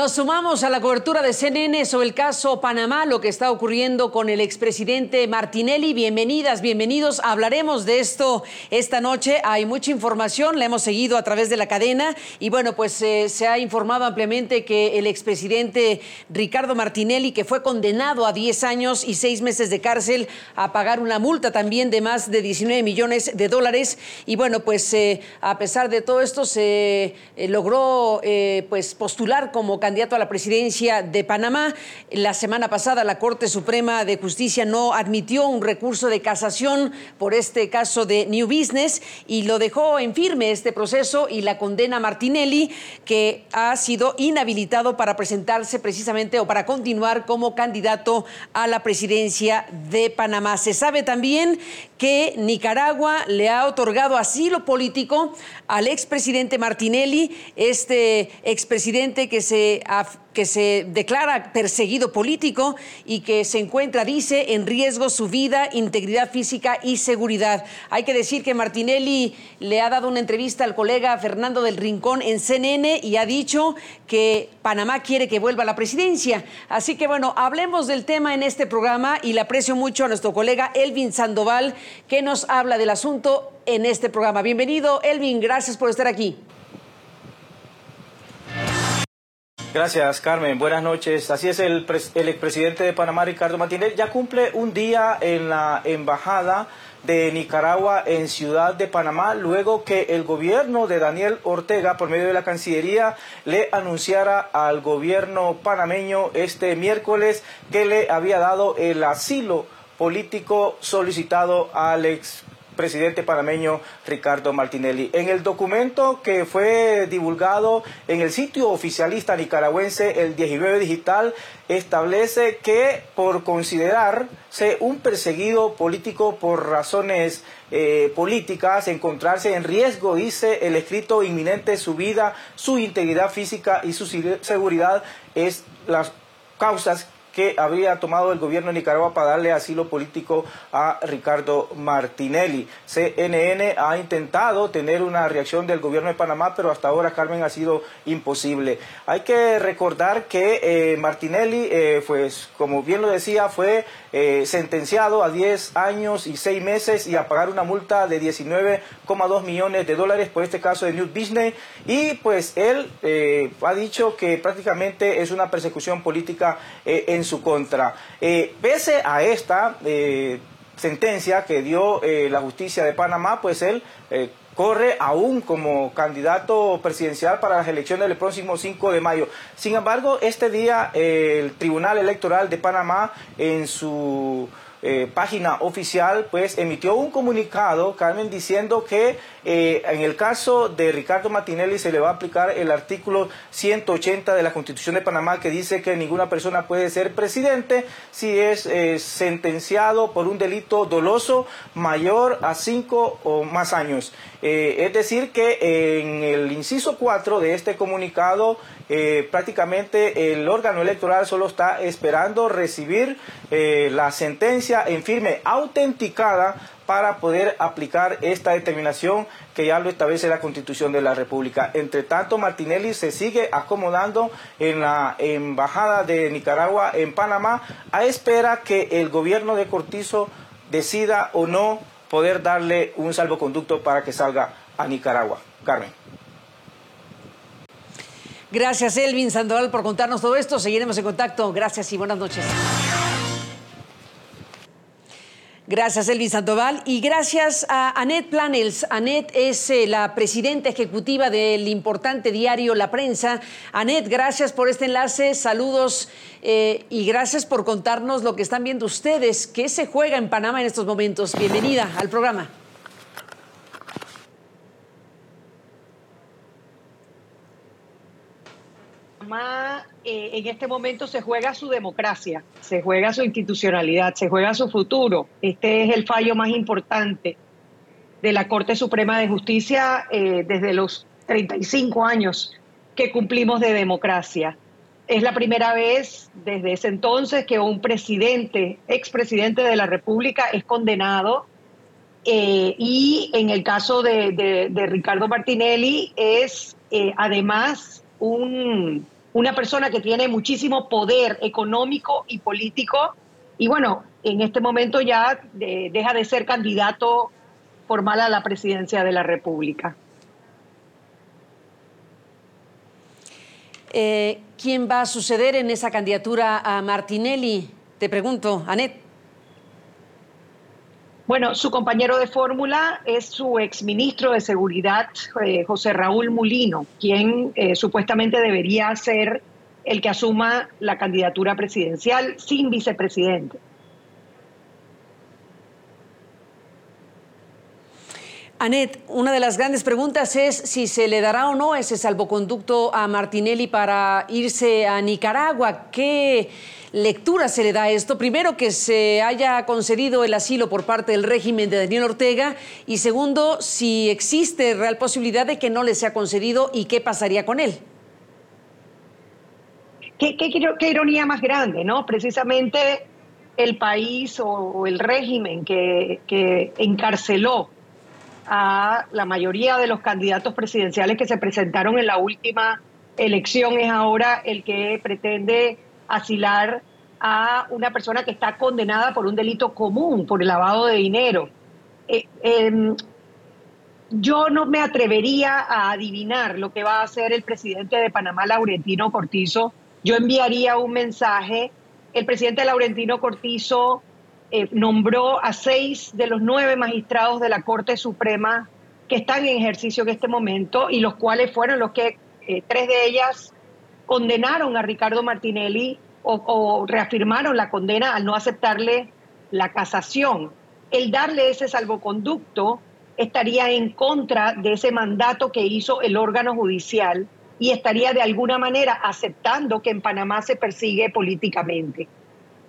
Nos sumamos a la cobertura de CNN sobre el caso Panamá, lo que está ocurriendo con el expresidente Martinelli. Bienvenidas, bienvenidos. Hablaremos de esto esta noche. Hay mucha información, la hemos seguido a través de la cadena y bueno, pues eh, se ha informado ampliamente que el expresidente Ricardo Martinelli, que fue condenado a 10 años y 6 meses de cárcel a pagar una multa también de más de 19 millones de dólares. Y bueno, pues eh, a pesar de todo esto se eh, logró pues postular como candidato a la presidencia de Panamá. La semana pasada la Corte Suprema de Justicia no admitió un recurso de casación por este caso de New Business y lo dejó en firme este proceso y la condena a Martinelli, que ha sido inhabilitado para presentarse precisamente o para continuar como candidato a la presidencia de Panamá. Se sabe también que Nicaragua le ha otorgado asilo político al expresidente Martinelli, este expresidente que se que se declara perseguido político y que se encuentra, dice, en riesgo su vida, integridad física y seguridad. Hay que decir que Martinelli le ha dado una entrevista al colega Fernando del Rincón en CNN y ha dicho que Panamá quiere que vuelva a la presidencia. Así que bueno, hablemos del tema en este programa y le aprecio mucho a nuestro colega Elvin Sandoval que nos habla del asunto en este programa. Bienvenido, Elvin, gracias por estar aquí. Gracias, Carmen. Buenas noches. Así es, el, el expresidente de Panamá, Ricardo Martínez, ya cumple un día en la embajada de Nicaragua en Ciudad de Panamá, luego que el gobierno de Daniel Ortega, por medio de la Cancillería, le anunciara al gobierno panameño este miércoles que le había dado el asilo político solicitado al ex presidente panameño Ricardo Martinelli. En el documento que fue divulgado en el sitio oficialista nicaragüense, el 19 Digital, establece que por considerarse un perseguido político por razones eh, políticas, encontrarse en riesgo, dice el escrito inminente, su vida, su integridad física y su seguridad es las causas que habría tomado el gobierno de Nicaragua para darle asilo político a Ricardo Martinelli. CNN ha intentado tener una reacción del gobierno de Panamá, pero hasta ahora, Carmen, ha sido imposible. Hay que recordar que eh, Martinelli, eh, pues, como bien lo decía, fue eh, sentenciado a 10 años y 6 meses y a pagar una multa de 19,2 millones de dólares por este caso de New Business. Y pues él ha dicho que prácticamente es una persecución política en en su contra. Eh, pese a esta eh, sentencia que dio eh, la justicia de Panamá, pues él corre aún como candidato presidencial para las elecciones del próximo 5 de mayo. Sin embargo, este día el Tribunal Electoral de Panamá en su página oficial, pues emitió un comunicado, Carmen, diciendo que eh, en el caso de Ricardo Martinelli se le va a aplicar el artículo 180 de la Constitución de Panamá que dice que ninguna persona puede ser presidente si es eh, sentenciado por un delito doloso mayor a cinco o más años. es decir, que en el inciso 4 de este comunicado prácticamente el órgano electoral solo está esperando recibir la sentencia en firme autenticada para poder aplicar esta determinación que ya lo establece la Constitución de la República. Entre tanto, Martinelli se sigue acomodando en la Embajada de Nicaragua en Panamá a espera que el gobierno de Cortizo decida o no poder darle un salvoconducto para que salga a Nicaragua. Carmen. Gracias, Elvin Sandoval, por contarnos todo esto. Seguiremos en contacto. Gracias y buenas noches. Gracias, Elvis Sandoval. Y gracias a Annette Planels. Annette es eh, la presidenta ejecutiva del importante diario La Prensa. Annette, gracias por este enlace. Saludos eh, y gracias por contarnos lo que están viendo ustedes. ¿Qué se juega en Panamá en estos momentos? Bienvenida al programa. Eh, en este momento se juega su democracia, se juega su institucionalidad, se juega su futuro. Este es el fallo más importante de la Corte Suprema de Justicia eh, desde los 35 años que cumplimos de democracia. Es la primera vez desde ese entonces que un presidente, expresidente de la República, es condenado. Eh, y en el caso de, Ricardo Martinelli es además un una persona que tiene muchísimo poder económico y político y bueno, en este momento ya deja de ser candidato formal a la presidencia de la República. Eh, ¿Quién va a suceder en esa candidatura a Martinelli? Te pregunto, Anet. Bueno, su compañero de fórmula es su exministro de Seguridad, eh, José Raúl Mulino, quien eh, supuestamente debería ser el que asuma la candidatura presidencial sin vicepresidente. Anet, una de las grandes preguntas es si se le dará o no ese salvoconducto a Martinelli para irse a Nicaragua. ¿Qué lectura se le da a esto? Primero, que se haya concedido el asilo por parte del régimen de Daniel Ortega y segundo, si existe real posibilidad de que no le sea concedido y qué pasaría con él. Qué, ironía más grande, ¿no? Precisamente el país o, el régimen que, que encarceló a la mayoría de los candidatos presidenciales que se presentaron en la última elección es ahora el que pretende asilar a una persona que está condenada por un delito común, por el lavado de dinero. Eh, em, yo no me atrevería a adivinar lo que va a hacer el presidente de Panamá, Laurentino Cortizo. Yo enviaría un mensaje. El presidente Laurentino Cortizo eh, nombró a seis de los nueve magistrados de la Corte Suprema que están en ejercicio en este momento y los cuales fueron los que eh, tres de ellas condenaron a Ricardo Martinelli o, reafirmaron la condena al no aceptarle la casación. El darle ese salvoconducto estaría en contra de ese mandato que hizo el órgano judicial y estaría de alguna manera aceptando que en Panamá se persigue políticamente.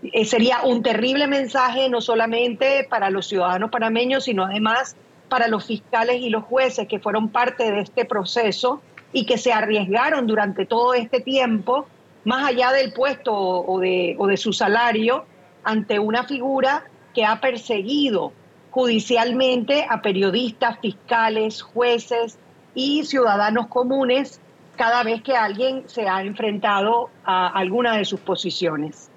Eh, sería un terrible mensaje no solamente para los ciudadanos panameños, sino además para los fiscales y los jueces que fueron parte de este proceso y que se arriesgaron durante todo este tiempo, más allá del puesto o de, o de su salario, ante una figura que ha perseguido judicialmente a periodistas, fiscales, jueces y ciudadanos comunes cada vez que alguien se ha enfrentado a alguna de sus posiciones.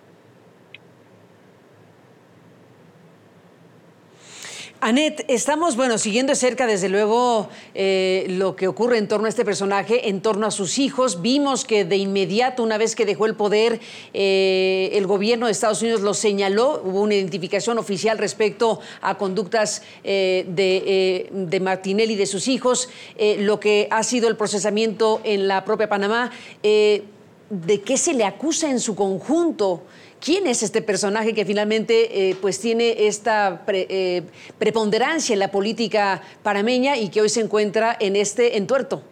Anet, estamos, bueno, siguiendo cerca, desde luego, eh, lo que ocurre en torno a este personaje, en torno a sus hijos. Vimos que de inmediato, una vez que dejó el poder, eh, el gobierno de Estados Unidos lo señaló, hubo una identificación oficial respecto a conductas eh, de, de, Martinelli y de sus hijos, lo que ha sido el procesamiento en la propia Panamá. ¿De qué se le acusa en su conjunto? Quién es este personaje que finalmente eh, pues tiene esta eh, preponderancia en la política parameña y que hoy se encuentra en este entuerto.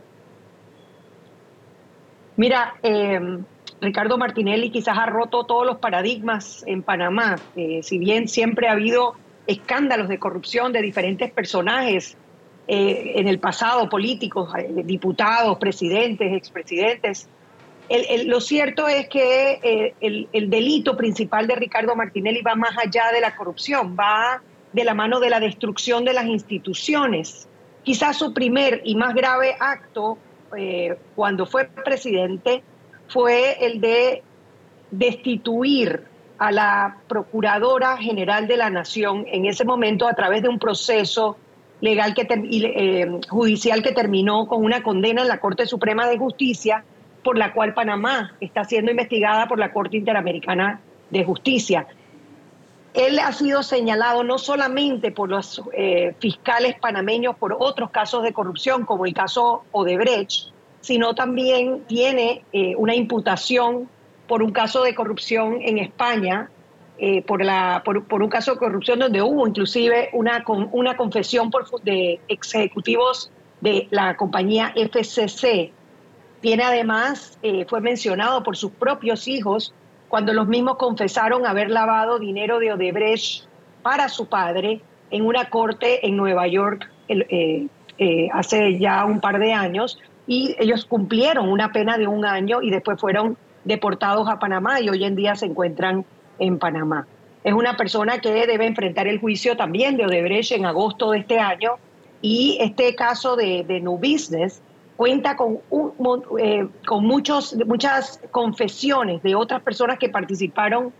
Mira, em, Ricardo Martinelli quizás ha roto todos los paradigmas en Panamá. Eh, si bien siempre ha habido escándalos de corrupción de diferentes personajes en el pasado, políticos, diputados, presidentes, expresidentes, lo cierto es que eh, el, delito principal de Ricardo Martinelli va más allá de la corrupción, va de la mano de la destrucción de las instituciones. Quizás su primer y más grave acto eh, cuando fue presidente fue el de destituir a la Procuradora General de la Nación en ese momento a través de un proceso legal que eh, judicial que terminó con una condena en la Corte Suprema de Justicia por la cual Panamá está siendo investigada por la Corte Interamericana de Justicia. Él ha sido señalado no solamente por los eh, fiscales panameños por otros casos de corrupción, como el caso Odebrecht, sino también tiene eh, una imputación por un caso de corrupción en España, eh, por, la, por, un caso de corrupción donde hubo inclusive una, una confesión por, de ejecutivos de la compañía FCC tiene además, eh, fue mencionado por sus propios hijos cuando los mismos confesaron haber lavado dinero de Odebrecht para su padre en una corte en Nueva York eh, eh, hace ya un par de años y ellos cumplieron una pena de un año y después fueron deportados a Panamá y hoy en día se encuentran en Panamá. Es una persona que debe enfrentar el juicio también de Odebrecht en agosto de este año y este caso de, de New Business cuenta con, eh, con muchos, muchas confesiones de otras personas que participaron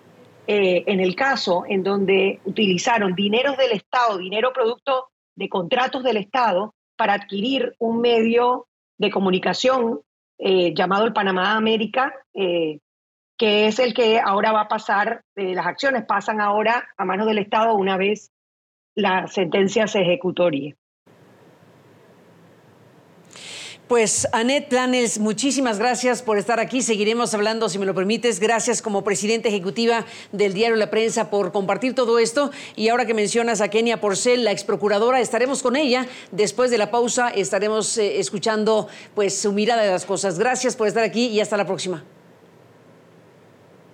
eh, en el caso, en donde utilizaron dineros del Estado, dinero producto de contratos del Estado, para adquirir un medio de comunicación eh, llamado el Panamá América, que es el que ahora va a pasar, las acciones pasan ahora a manos del Estado una vez la sentencia se ejecutorie. Pues Anet Planels, muchísimas gracias por estar aquí. Seguiremos hablando, si me lo permites. Gracias como presidenta ejecutiva del diario La Prensa por compartir todo esto. Y ahora que mencionas a Kenia Porcel, la ex procuradora, estaremos con ella. Después de la pausa estaremos eh, escuchando pues su mirada de las cosas. Gracias por estar aquí y hasta la próxima.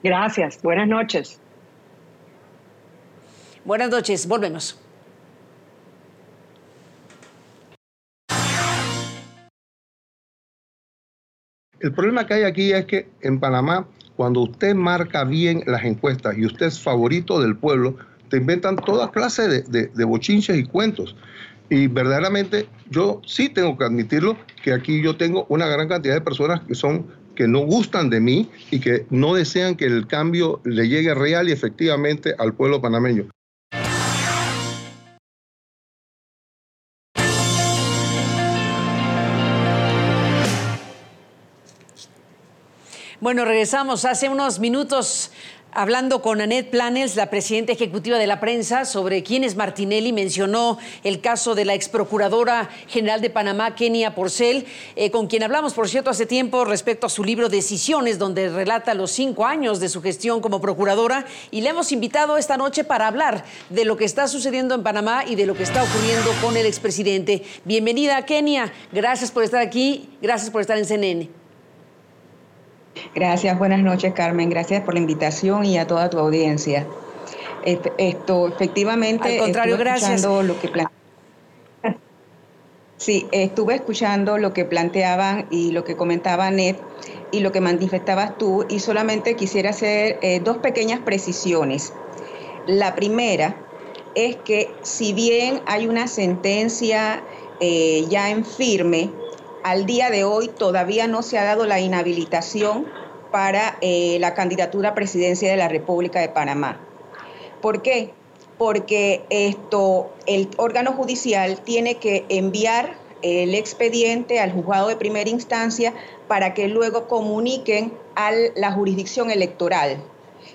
Gracias. Buenas noches. Buenas noches. Volvemos. El problema que hay aquí es que en Panamá, cuando usted marca bien las encuestas y usted es favorito del pueblo, te inventan toda clase de, de, bochinches y cuentos. Y verdaderamente yo sí tengo que admitirlo, que aquí yo tengo una gran cantidad de personas que son que no gustan de mí y que no desean que el cambio le llegue real y efectivamente al pueblo panameño. Bueno, regresamos hace unos minutos hablando con Annette Planels, la presidenta ejecutiva de la prensa, sobre quién es Martinelli. Mencionó el caso de la ex procuradora general de Panamá, Kenia Porcel, eh, con quien hablamos, por cierto, hace tiempo respecto a su libro Decisiones, donde relata los cinco años de su gestión como procuradora. Y le hemos invitado esta noche para hablar de lo que está sucediendo en Panamá y de lo que está ocurriendo con el expresidente. Bienvenida, Kenia. Gracias por estar aquí. Gracias por estar en CNN. Gracias, buenas noches Carmen, gracias por la invitación y a toda tu audiencia. Esto, efectivamente, Al contrario, gracias. Lo que sí, estuve escuchando lo que planteaban y lo que comentaba Ned y lo que manifestabas tú y solamente quisiera hacer eh, dos pequeñas precisiones. La primera es que si bien hay una sentencia eh, ya en firme, al día de hoy todavía no se ha dado la inhabilitación para eh, la candidatura a presidencia de la República de Panamá. ¿Por qué? Porque esto, el órgano judicial tiene que enviar el expediente al juzgado de primera instancia para que luego comuniquen a la jurisdicción electoral.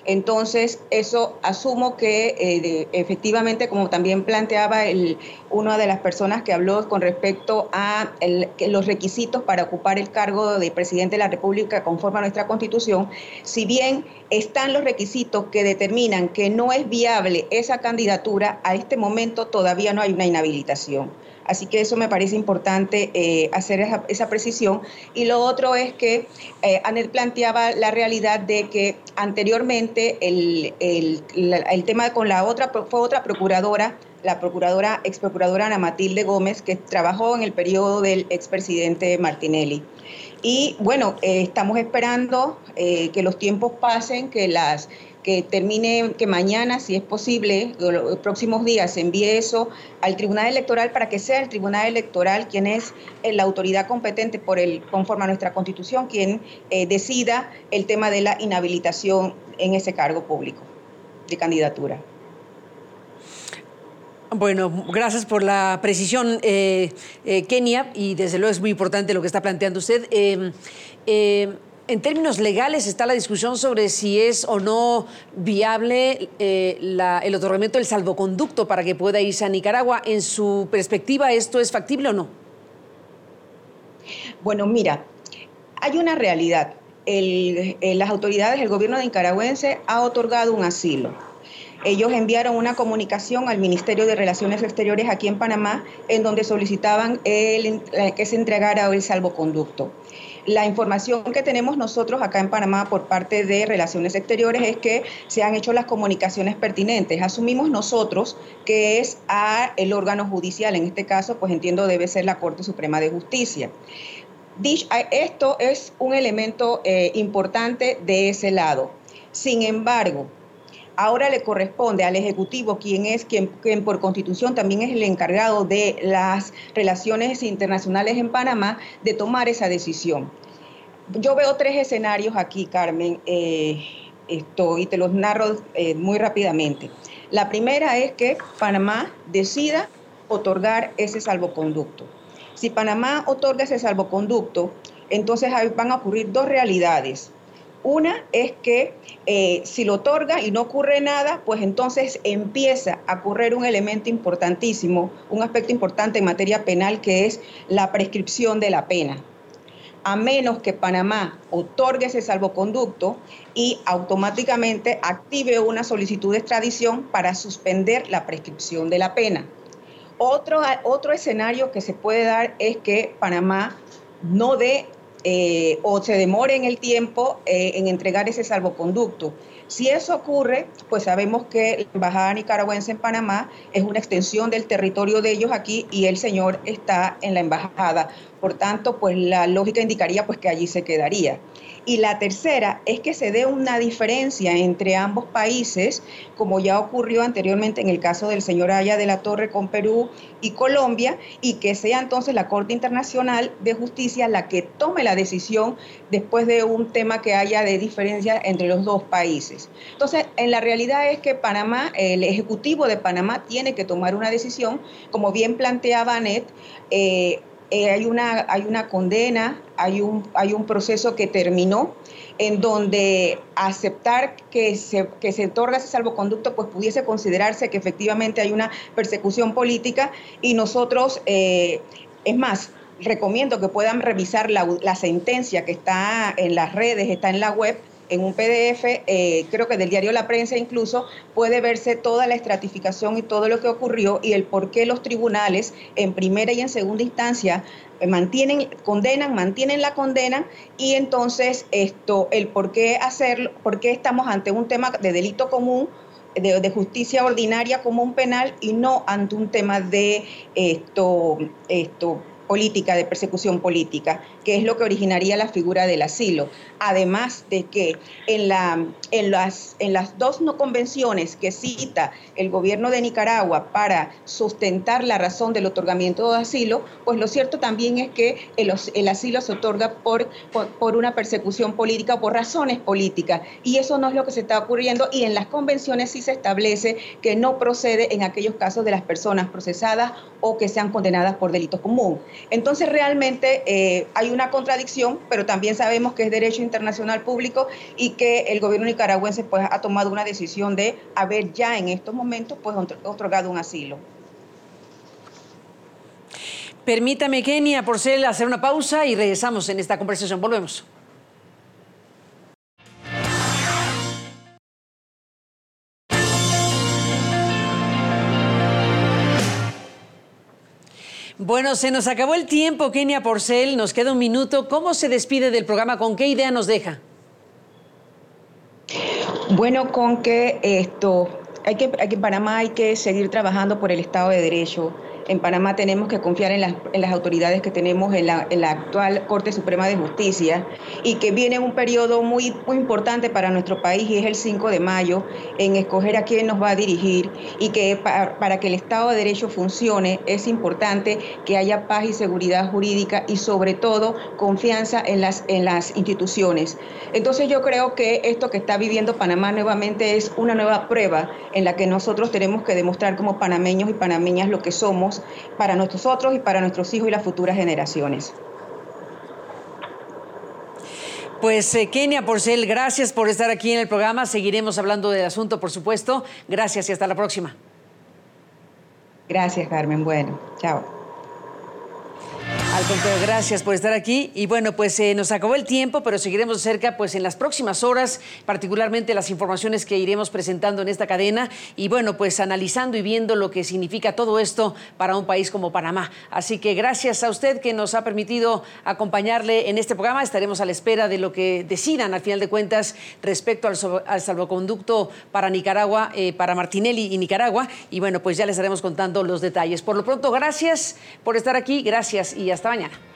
Entonces, eso asumo que eh, efectivamente, como también planteaba el, una de las personas que habló con respecto a los requisitos para ocupar el cargo de presidente de la República conforme a nuestra Constitución, si bien están los requisitos que determinan que no es viable esa candidatura, a este momento todavía no hay una inhabilitación. Así que eso me parece importante eh, hacer esa, precisión. Y lo otro es que eh, Anet planteaba la realidad de que anteriormente el, el, tema con la otra, fue otra procuradora, la procuradora, ex procuradora Ana Matilde Gómez, que trabajó en el periodo del expresidente Martinelli. Y bueno, eh, estamos esperando eh, que los tiempos pasen, que las que termine, que mañana, si es posible, los próximos días se envíe eso al Tribunal Electoral para que sea el Tribunal Electoral quien es eh, la autoridad competente por el, conforme a nuestra Constitución, quien eh, decida el tema de la inhabilitación en ese cargo público de candidatura. Bueno, gracias por la precisión, eh, Kenia, y desde luego es muy importante lo que está planteando usted. En términos legales está la discusión sobre si es o no viable eh, el otorgamiento del salvoconducto para que pueda irse a Nicaragua. En su perspectiva, ¿esto es factible o no? Bueno, mira, hay una realidad. las autoridades, el gobierno de nicaragüense ha otorgado un asilo. Ellos enviaron una comunicación al Ministerio de Relaciones Exteriores aquí en Panamá en donde solicitaban que se entregara el salvoconducto. La información que tenemos nosotros acá en Panamá por parte de Relaciones Exteriores es que se han hecho las comunicaciones pertinentes. Asumimos nosotros que es a el órgano judicial, en este caso, pues entiendo debe ser la Corte Suprema de Justicia. Esto es un elemento eh, importante de ese lado. Sin embargo, Ahora le corresponde al Ejecutivo, quien es quien, por constitución también es el encargado de las relaciones internacionales en Panamá, de tomar esa decisión. Yo veo tres escenarios aquí, Carmen, eh, esto, y te los narro eh, muy rápidamente. La primera es que Panamá decida otorgar ese salvoconducto. Si Panamá otorga ese salvoconducto, entonces van a ocurrir dos realidades. Una es que eh, si lo otorga y no ocurre nada, pues entonces empieza a ocurrir un elemento importantísimo, un aspecto importante en materia penal, que es la prescripción de la pena. A menos que Panamá otorgue ese salvoconducto y automáticamente active una solicitud de extradición para suspender la prescripción de la pena. Otro, otro escenario que se puede dar es que Panamá no dé eh, o se demore en el tiempo eh, en entregar ese salvoconducto. Si eso ocurre, pues sabemos que la Embajada Nicaragüense en Panamá es una extensión del territorio de ellos aquí y el señor está en la embajada. Por tanto, pues la lógica indicaría pues que allí se quedaría. Y la tercera es que se dé una diferencia entre ambos países, como ya ocurrió anteriormente en el caso del señor Aya de la Torre con Perú y Colombia, y que sea entonces la Corte Internacional de Justicia la que tome la decisión después de un tema que haya de diferencia entre los dos países. Entonces, en la realidad es que Panamá, el Ejecutivo de Panamá tiene que tomar una decisión, como bien planteaba Anet, eh, eh, hay, una, hay una condena, hay un, hay un proceso que terminó en donde aceptar que se, que se otorga ese salvoconducto, pues pudiese considerarse que efectivamente hay una persecución política. Y nosotros, eh, es más, recomiendo que puedan revisar la, la sentencia que está en las redes, está en la web, en un PDF, eh, creo que del diario La Prensa incluso, puede verse toda la estratificación y todo lo que ocurrió y el por qué los tribunales en primera y en segunda instancia eh, mantienen, condenan, mantienen la condena y entonces esto, el por qué hacerlo, por qué estamos ante un tema de delito común de, de, justicia ordinaria común penal y no ante un tema de esto, esto política, de persecución política, que es lo que originaría la figura del asilo. Además de que en, la, en, las, dos no convenciones que cita el gobierno de Nicaragua para sustentar la razón del otorgamiento de asilo, pues lo cierto también es que el, asilo se otorga por, por, por una persecución política o por razones políticas. Y eso no es lo que se está ocurriendo y en las convenciones sí se establece que no procede en aquellos casos de las personas procesadas o que sean condenadas por delitos comunes. Entonces realmente eh, hay una contradicción, pero también sabemos que es derecho internacional público y que el gobierno nicaragüense pues, ha tomado una decisión de haber ya en estos momentos pues, otorgado un asilo. Permítame, Kenia Porcel, hacer una pausa y regresamos en esta conversación. Volvemos. Bueno, se nos acabó el tiempo, Kenia Porcel. Nos queda un minuto. ¿Cómo se despide del programa? ¿Con qué idea nos deja? Bueno, con que esto, hay que, aquí en Panamá hay que seguir trabajando por el Estado de Derecho, en Panamá tenemos que confiar en las, autoridades que tenemos en la, actual Corte Suprema de Justicia y que viene un periodo muy, muy importante para nuestro país y es el 5 de mayo en escoger a quién nos va a dirigir y que para, para que el Estado de Derecho funcione es importante que haya paz y seguridad jurídica y sobre todo confianza en las, en las instituciones. Entonces yo creo que esto que está viviendo Panamá nuevamente es una nueva prueba en la que nosotros tenemos que demostrar como panameños y panameñas lo que somos para nosotros y para nuestros hijos y las futuras generaciones. Pues eh, Kenia Porcel, gracias por estar aquí en el programa. Seguiremos hablando del asunto, por supuesto. Gracias y hasta la próxima. Gracias, Carmen. Bueno, chao. Al contrario, gracias por estar aquí. Y bueno, pues eh, nos acabó el tiempo, pero seguiremos cerca pues en las próximas horas, particularmente las informaciones que iremos presentando en esta cadena. Y bueno, pues analizando y viendo lo que significa todo esto para un país como Panamá. Así que gracias a usted que nos ha permitido acompañarle en este programa. Estaremos a la espera de lo que decidan al final de cuentas respecto al, al salvoconducto para Nicaragua, eh, para Martinelli y Nicaragua. Y bueno, pues ya les estaremos contando los detalles. Por lo pronto, gracias por estar aquí. Gracias y hasta hasta mañana.